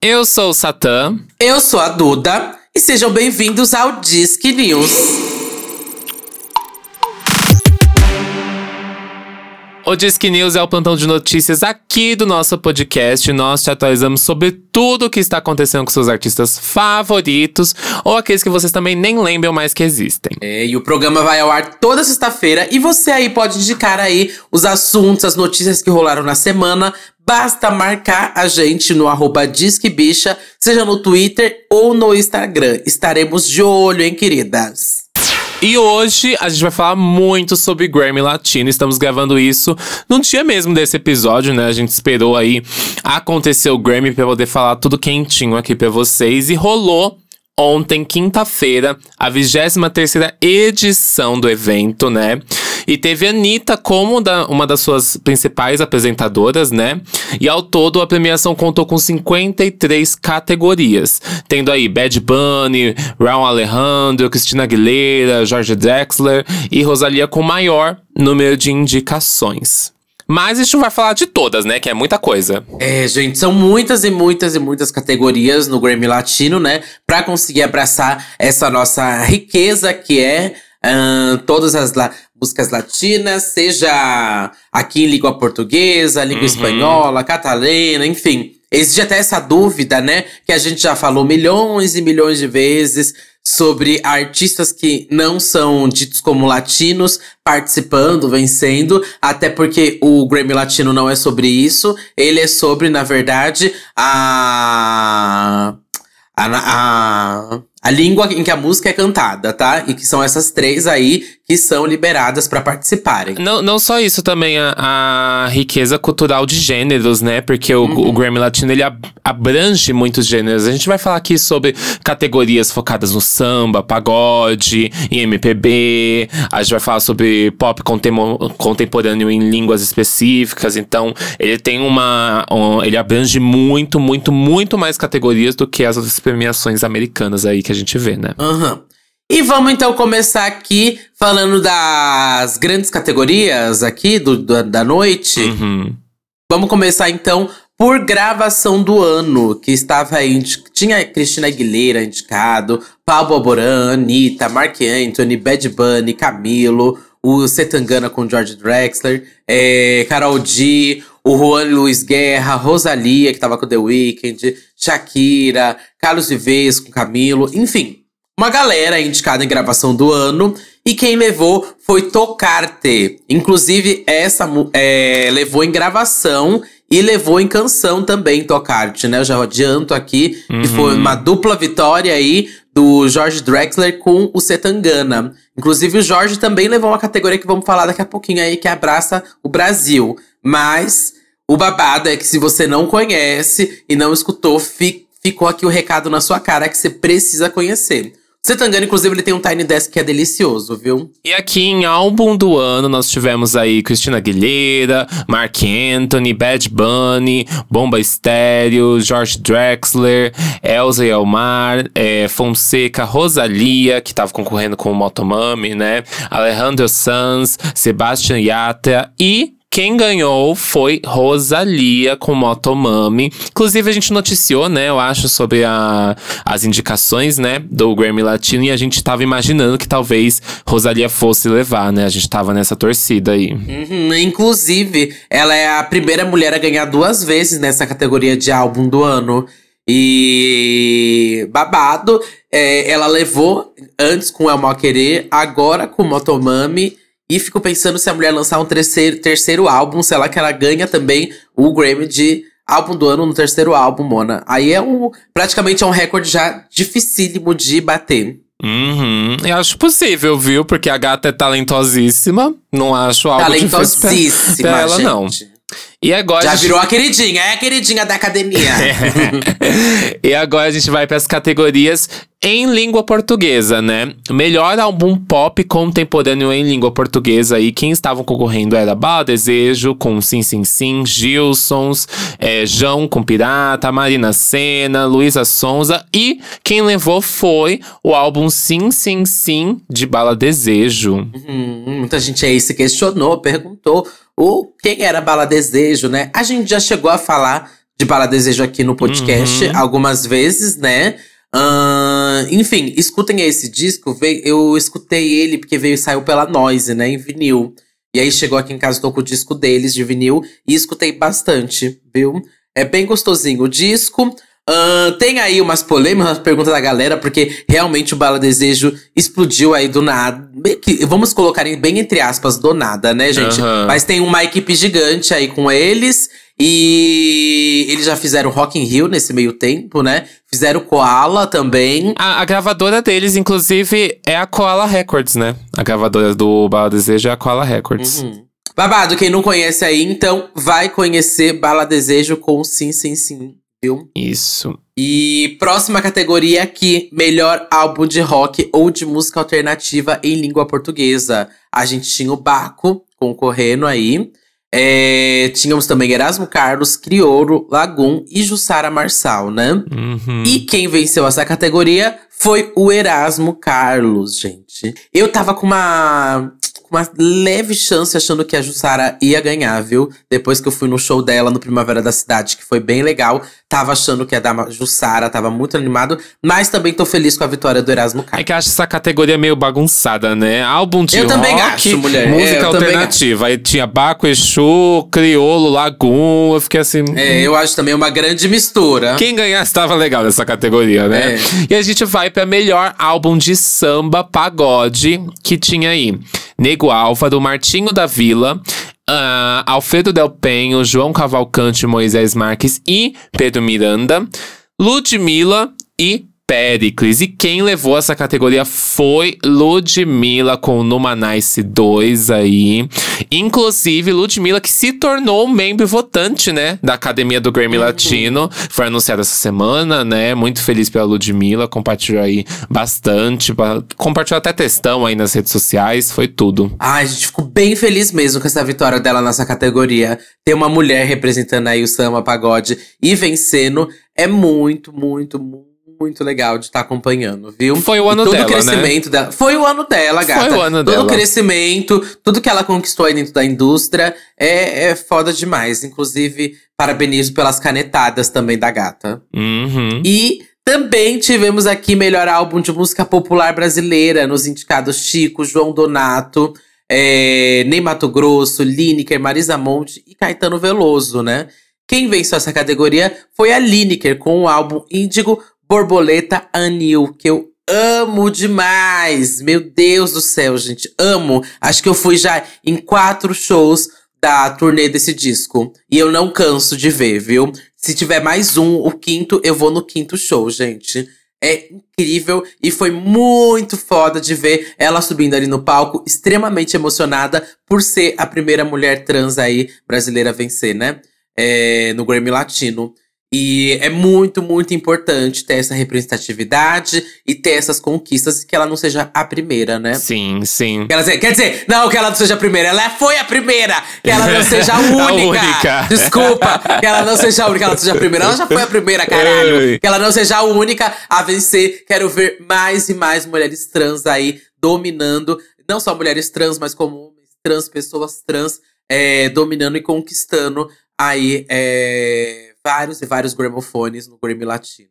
Eu sou o Satã. Eu sou a Duda. E sejam bem-vindos ao Disque News. O Disque News é o plantão de notícias aqui do nosso podcast. Nós te atualizamos sobre tudo o que está acontecendo com seus artistas favoritos ou aqueles que vocês também nem lembram mais que existem. É, e o programa vai ao ar toda sexta-feira e você aí pode indicar aí os assuntos, as notícias que rolaram na semana. Basta marcar a gente no arroba Disquebicha, seja no Twitter ou no Instagram. Estaremos de olho, hein, queridas? E hoje a gente vai falar muito sobre Grammy Latino. Estamos gravando isso no dia mesmo desse episódio, né? A gente esperou aí acontecer o Grammy para poder falar tudo quentinho aqui para vocês. E rolou ontem, quinta-feira, a 23 edição do evento, né? E teve a Anitta como da, uma das suas principais apresentadoras, né? E ao todo, a premiação contou com 53 categorias, tendo aí Bad Bunny, Raul Alejandro, Cristina Aguilera, George Drexler e Rosalia com maior número de indicações. Mas a gente não vai falar de todas, né? Que é muita coisa. É, gente, são muitas e muitas e muitas categorias no Grammy Latino, né? Pra conseguir abraçar essa nossa riqueza que é uh, todas as la músicas latinas, seja aqui em língua portuguesa, língua uhum. espanhola, catalana, enfim. Existe até essa dúvida, né? Que a gente já falou milhões e milhões de vezes sobre artistas que não são ditos como latinos participando, vencendo, até porque o Grammy Latino não é sobre isso, ele é sobre, na verdade, a a, a, a língua em que a música é cantada, tá? E que são essas três aí que são liberadas para participarem. Não, não só isso, também a, a riqueza cultural de gêneros, né? Porque o, uhum. o Grammy Latino ele abrange muitos gêneros. A gente vai falar aqui sobre categorias focadas no samba, pagode, em MPB. A gente vai falar sobre pop contemporâneo em línguas específicas. Então, ele tem uma. Um, ele abrange muito, muito, muito mais categorias do que as outras premiações americanas aí que a gente vê, né? Aham. Uhum. E vamos então começar aqui falando das grandes categorias aqui do, do da noite. Uhum. Vamos começar então por gravação do ano, que estava aí. Tinha Cristina Aguilera indicado, Pablo Alboran, Anitta, Mark Anthony, Bad Bunny, Camilo, o Setangana com George Drexler, é, Carol D, o Juan Luiz Guerra, Rosalia, que tava com The Weeknd, Shakira, Carlos Vives com Camilo, enfim uma galera indicada em gravação do ano. E quem levou foi Tocarte. Inclusive, essa é, levou em gravação e levou em canção também Tocarte, né? Eu já adianto aqui uhum. que foi uma dupla vitória aí do Jorge Drexler com o Setangana. Inclusive, o Jorge também levou uma categoria que vamos falar daqui a pouquinho aí, que abraça o Brasil. Mas o babado é que se você não conhece e não escutou, ficou aqui o recado na sua cara que você precisa conhecer. Setangana, inclusive, ele tem um Tiny Desk que é delicioso, viu? E aqui em álbum do ano, nós tivemos aí Cristina Aguilera, Mark Anthony, Bad Bunny, Bomba Estéreo, George Drexler, Elza e Elmar, é, Fonseca, Rosalia, que tava concorrendo com o Motomami, né? Alejandro Sanz, Sebastian Yatra e quem ganhou foi Rosalia com Motomami. Inclusive, a gente noticiou, né, eu acho, sobre a, as indicações, né, do Grammy Latino. E a gente tava imaginando que talvez Rosalia fosse levar, né? A gente tava nessa torcida aí. Uhum, inclusive, ela é a primeira mulher a ganhar duas vezes nessa categoria de álbum do ano. E babado, é, ela levou antes com El Mal Querer, agora com Motomami. E fico pensando se a mulher lançar um terceiro, terceiro álbum, sei lá, que ela ganha também o Grammy de álbum do ano no terceiro álbum, Mona. Aí é um. Praticamente é um recorde já dificílimo de bater. Uhum. Eu acho possível, viu? Porque a gata é talentosíssima. Não acho algo talentosíssima, pra ela, gente. não. E agora. Já virou a queridinha, é a queridinha da academia. e agora a gente vai para as categorias em língua portuguesa, né? Melhor álbum pop contemporâneo em língua portuguesa. E quem estavam concorrendo era Bala Desejo com Sim Sim Sim, Gilsons, é, João com Pirata, Marina Senna, Luísa Sonza. E quem levou foi o álbum Sim Sim Sim de Bala Desejo. Uhum, muita gente aí se questionou, perguntou o quem era Bala Desejo, né? A gente já chegou a falar de Bala Desejo aqui no podcast Uhum. algumas vezes, né? Ahn, enfim, escutem esse disco. Veio, eu escutei ele porque veio saiu pela Noise, né? Em vinil. E aí chegou aqui em casa, tô com o disco deles de vinil e escutei bastante, viu? É bem gostosinho o disco. Ahn, tem aí umas polêmicas, umas perguntas da galera, porque realmente o Bala Desejo explodiu aí do nada. Que- Vamos colocar em- bem entre aspas, do nada, né, gente? Aham. Mas tem uma equipe gigante aí com eles. E eles já fizeram Rock in Rio nesse meio tempo, né? Fizeram Koala também. A, a gravadora deles, inclusive, é a Koala Records, né? A gravadora do Bala Desejo é a Koala Records. Uhum. Babado, quem não conhece aí, então vai conhecer Bala Desejo com Sim, Sim, Sim, viu? Isso. E próxima categoria aqui, melhor álbum de rock ou de música alternativa em língua portuguesa. A gente tinha o Baco concorrendo aí. É, tínhamos também Erasmo Carlos, Criolo, Lagum e Jussara Marçal, né? Uhum. E quem venceu essa categoria foi o Erasmo Carlos, gente. Eu tava com uma, com uma leve chance achando que a Jussara ia ganhar, viu? Depois que eu fui no show dela no Primavera da Cidade, que foi bem legal. Tava achando que ia dar Jussara, tava muito animado. Mas também tô feliz com a vitória do Erasmo É Carlos. que eu acho essa categoria meio bagunçada, né? Álbum de Eu rock, também acho, mulher. música É, alternativa. Aí tinha Baco, Exu, Criolo, Lagum. Eu fiquei assim… É, eu acho também uma grande mistura. Quem ganhasse estava legal nessa categoria, né? É. E a gente vai pra melhor álbum de samba pagode, que tinha aí. Nego Álvaro, Martinho da Vila, ah, Alfredo Del Penho, João Cavalcante, Moisés Marques e Pedro Miranda, Ludmilla e Pericles. E quem levou essa categoria foi Ludmilla com Numa Nice 2 aí. Inclusive, Ludmilla que se tornou membro votante, né? Da Academia do Grammy Latino. Foi anunciado essa semana, né? Muito feliz pela Ludmilla. Compartilhou aí bastante. pa- Compartilhou até textão aí nas redes sociais. Foi tudo. Ai, gente ficou bem feliz mesmo com essa vitória dela nessa categoria. Ter uma mulher representando aí o samba pagode e vencendo é muito, muito, muito legal de estar acompanhando, viu? Foi o ano todo dela, o crescimento dela. Foi o ano dela, gata. Foi o ano todo dela. o crescimento, tudo que ela conquistou aí dentro da indústria é, é foda demais. Inclusive, parabenizo pelas canetadas também da gata. Uhum. E também tivemos aqui melhor álbum de música popular brasileira nos indicados Chico, João Donato, é, Ney Mato Grosso, Lineker, Marisa Monte e Caetano Veloso, né? Quem venceu essa categoria foi a Lineker com o álbum Índigo Borboleta Anil, que eu amo demais. Meu Deus do céu, gente, amo. Acho que eu fui já em quatro shows da turnê desse disco. E eu não canso de ver, viu? Se tiver mais um, o quinto, eu vou no quinto show, gente. É incrível e foi muito foda de ver ela subindo ali no palco, extremamente emocionada por ser a primeira mulher trans aí brasileira a vencer, né? É, no Grammy Latino. E é muito, muito importante ter essa representatividade e ter essas conquistas e que ela não seja a primeira, né? Sim, sim. Quer dizer, quer dizer, não que ela não seja a primeira, ela foi a primeira. Que ela não seja a A única. única. Desculpa, que ela não seja a única, que ela seja a primeira. Ela já foi a primeira, caralho. Ei. Que ela não seja a única a vencer. Quero ver mais e mais mulheres trans aí dominando. Não só mulheres trans, mas como homens trans, pessoas trans, é, dominando e conquistando aí é, vários e vários gramofones no Grammy Latino.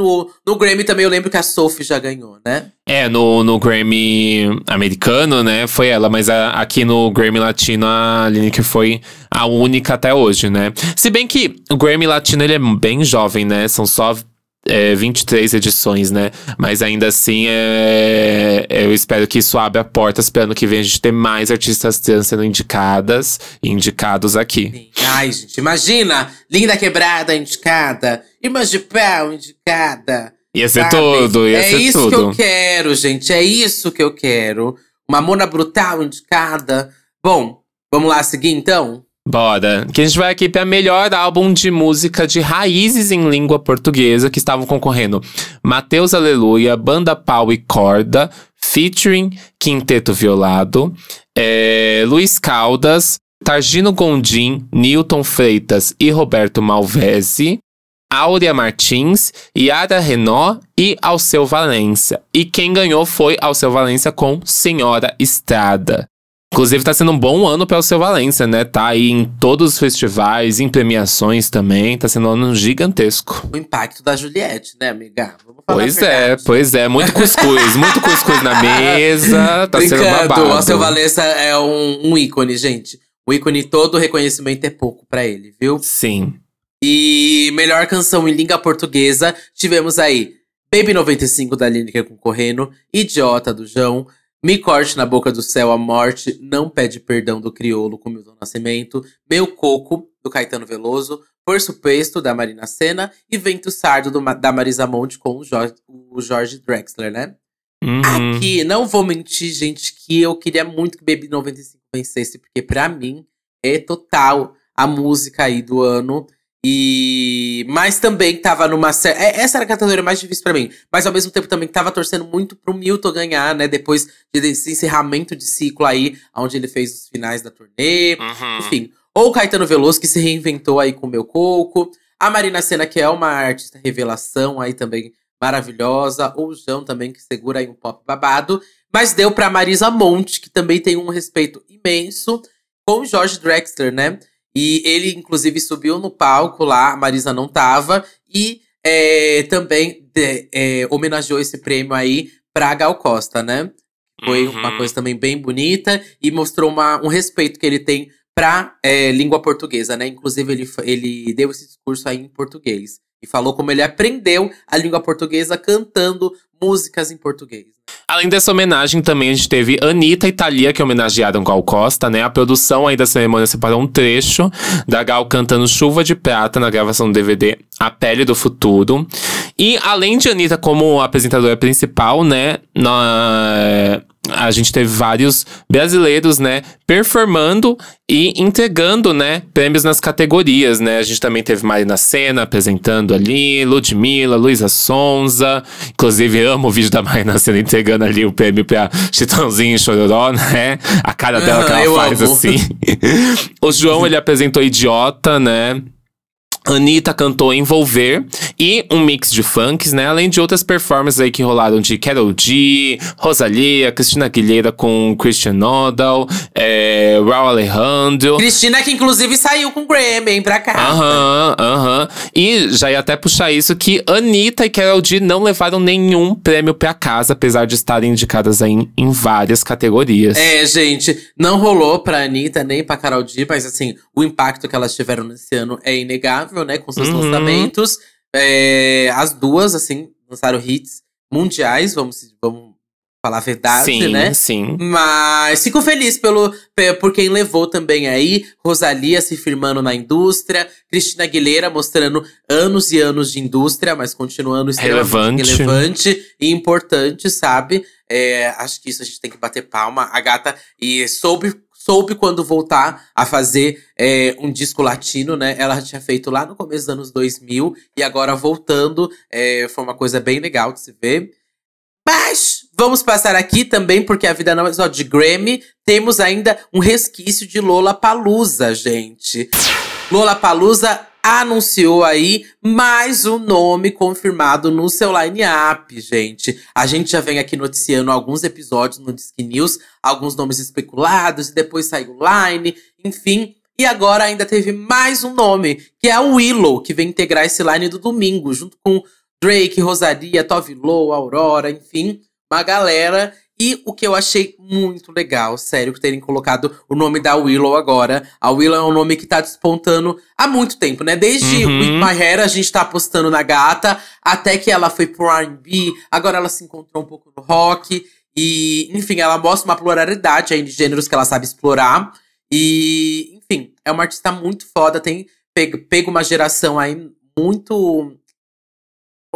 No, no Grammy também eu lembro que a Sophie já ganhou, né? É, no, no Grammy americano, né? Foi ela, mas a- aqui no Grammy Latino a Lineker foi a única até hoje, né? Se bem que o Grammy Latino ele é bem jovem, né? São só é, 23 edições, né? Mas ainda assim, é, eu espero que isso abra portas para ano que vem a gente ter mais artistas trans sendo indicadas e indicados aqui. Sim. Ai, gente, imagina! Linda quebrada indicada. Irmãs de pau indicada. Ia ser sabe? tudo, ia é ser isso tudo. que eu quero, gente. É isso que eu quero. Uma Mona Brutal indicada. Bom, vamos lá seguir então? Bora. Que a gente vai aqui para melhor álbum de música de raízes em língua portuguesa que estavam concorrendo Mateus Aleluia, Banda Pau e Corda, featuring Quinteto Violado, é, Luiz Caldas, Targino Gondim, Newton Freitas e Roberto Malvese. Áurea Martins, Yara Renó e Alceu Valença. E quem ganhou foi Alceu Valença com Senhora Estrada. Inclusive, tá sendo um bom ano para o seu Valência, né? Tá aí em todos os festivais, em premiações também. Tá sendo um ano gigantesco. O impacto da Juliette, né, amiga? pois é, pois é. Muito cuscuz, muito cuscuz na mesa. Tá Brincando, sendo babado. o seu Valença é um, um ícone, gente. O ícone todo reconhecimento é pouco para ele, viu? Sim. E melhor canção em língua portuguesa, tivemos aí Baby 95 da Lineker concorrendo, Idiota do João, Me Corte na Boca do Céu, A Morte, Não Pede Perdão do Criolo com Milton Nascimento, Meu Coco, do Caetano Veloso, Por Suposto, da Marina Senna e Vento Sardo, do, da Marisa Monte com o Jorge, o Jorge Drexler, né? Uhum. Aqui, não vou mentir, gente, que eu queria muito que Baby 95 vencesse, porque pra mim é total a música aí do ano. E mas também tava numa série. Essa era a categoria mais difícil pra mim. Mas ao mesmo tempo também tava torcendo muito pro Milton ganhar, né? Depois desse encerramento de ciclo aí, onde ele fez os finais da turnê. Uhum. Enfim. Ou o Caetano Veloso, que se reinventou aí com o meu coco. A Marina Senna, que é uma artista revelação aí também maravilhosa. Ou o João também, que segura aí um pop babado. Mas deu pra Marisa Monte, que também tem um respeito imenso, com o Jorge Drexler, né? E ele, inclusive, subiu no palco lá, a Marisa não tava. E é, também de, é, homenageou esse prêmio aí pra Gal Costa, né? Foi Uhum. uma coisa também bem bonita e mostrou uma, um respeito que ele tem pra é, língua portuguesa, né? Inclusive, ele, ele deu esse discurso aí em português. E falou como ele aprendeu a língua portuguesa cantando músicas em português. Além dessa homenagem, também a gente teve Anitta e Thalia, que homenagearam Gal Costa, né? A produção aí da cerimônia separou um trecho da Gal cantando Chuva de Prata na gravação do DVD A Pele do Futuro. E além de Anitta como apresentadora principal, né? Na... A gente teve vários brasileiros, né, performando e entregando, né, prêmios nas categorias, né? A gente também teve Marina Senna apresentando ali, Ludmilla, Luísa Sonza. Inclusive, amo o vídeo da Marina Senna entregando ali o prêmio pra Chitãozinho e Chororó, né? A cara dela que Ah, ela eu faz amo. assim. o João, ele apresentou Idiota, né? Anitta cantou Envolver e um mix de funks, né? Além de outras performances aí que rolaram de Carol G, Rosalia, Cristina Aguilera com Christian Nodal, é, Raul Alejandro. Cristina, que inclusive saiu com Grammy, hein, pra cá. Aham, aham. E já ia até puxar isso que Anitta e Carol G não levaram nenhum prêmio pra casa, apesar de estarem indicadas aí em, em várias categorias. É, gente, não rolou pra Anitta nem pra Carol D, mas assim, o impacto que elas tiveram nesse ano é inegável, né? Com seus Uhum. lançamentos. É, as duas, assim, lançaram hits mundiais, vamos, vamos falar a verdade, sim, né? sim. Mas fico feliz pelo, pe- por quem levou também aí. Rosalia se firmando na indústria. Cristina Aguilera mostrando anos e anos de indústria, mas continuando Relevante. relevante e importante, sabe? É, acho que isso a gente tem que bater palma. A gata e soube, soube quando voltar a fazer é, um disco latino, né? Ela tinha feito lá no começo dos anos 2000 e agora voltando. é, foi uma coisa bem legal de se ver. Mas vamos passar aqui também, porque a vida não é só de Grammy. Temos ainda um resquício de Lola Palusa, gente. Lola Palusa anunciou aí mais um nome confirmado no seu line-up, gente. A gente já vem aqui noticiando alguns episódios no Disque News, alguns nomes especulados, e depois saiu line, enfim. E agora ainda teve mais um nome, que é o Willow, que vem integrar esse line do domingo, junto com Drake, Rosaria, Tove Lo, Aurora, enfim, uma galera. E o que eu achei muito legal, sério, que terem colocado o nome da Willow agora. A Willow é um nome que tá despontando há muito tempo, né? Desde Uhum. With My Hair a gente tá apostando na gata, até que ela foi pro R&B, agora ela se encontrou um pouco no rock. E, enfim, ela mostra uma pluralidade aí de gêneros que ela sabe explorar. E, enfim, é uma artista muito foda, tem pego, pego uma geração aí muito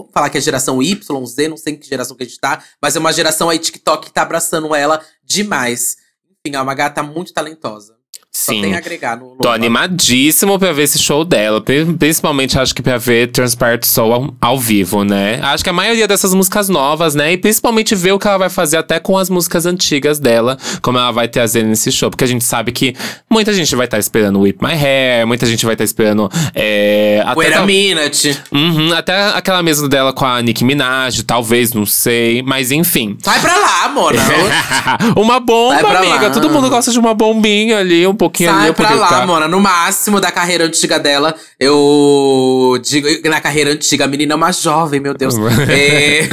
Vamos falar que é geração Y, Z, não sei em que geração que a gente tá, mas é uma geração aí TikTok que tá abraçando ela demais. Enfim, é uma gata muito talentosa. Só Sim. tem a agregar no Tô Lola. animadíssimo pra ver esse show dela. Pri- Principalmente acho que pra ver Transpired Soul ao, ao vivo, né? Acho que a maioria dessas músicas novas, né? E principalmente ver o que ela vai fazer até com as músicas antigas dela, como ela vai trazer nesse show. Porque a gente sabe que muita gente vai estar esperando Whip My Hair, muita gente vai estar esperando. É, até Wait a tal- minute. Uhum, até aquela mesma dela com a Nicki Minaj, talvez, não sei. Mas enfim. Sai pra lá, Mona. uma bomba, amiga. lá. Todo mundo gosta de uma bombinha ali, um pouquinho ali, Sai pra lá, cá. Mona. No máximo da carreira antiga dela, eu digo. Na carreira antiga, a menina é uma jovem, meu Deus. é,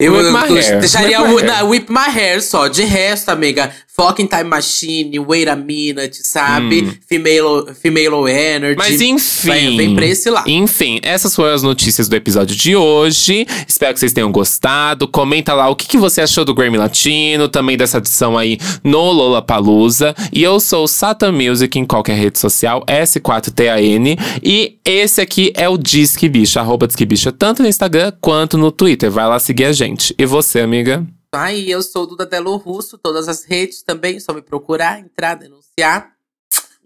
eu eu hair. deixaria Whip my hair. na, Whip My Hair só. De resto, amiga, Fucking Time Machine, Wait a Minute, sabe? Female, female Energy. Hum. Mas enfim. Vem, vem pra esse lá. Enfim, essas foram as notícias do episódio de hoje. Espero que vocês tenham gostado. Comenta lá o que, que você achou do Grammy Latino, também dessa edição aí no Lollapalooza. E eu sou o Satan Music em qualquer rede social, S4TAN. E esse aqui é o Disque Bicha, arroba Disque Bicha, tanto no Instagram quanto no Twitter. Vai lá seguir a gente. E você, amiga? Aí, eu sou Duda Delo Russo, todas as redes também, só me procurar, entrar, denunciar.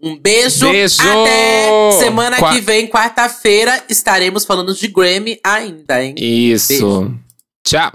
Um beijo. Beijo! Até semana Qua- que vem, quarta-feira, estaremos falando de Grammy ainda, hein? Isso. Beijo. Tchau.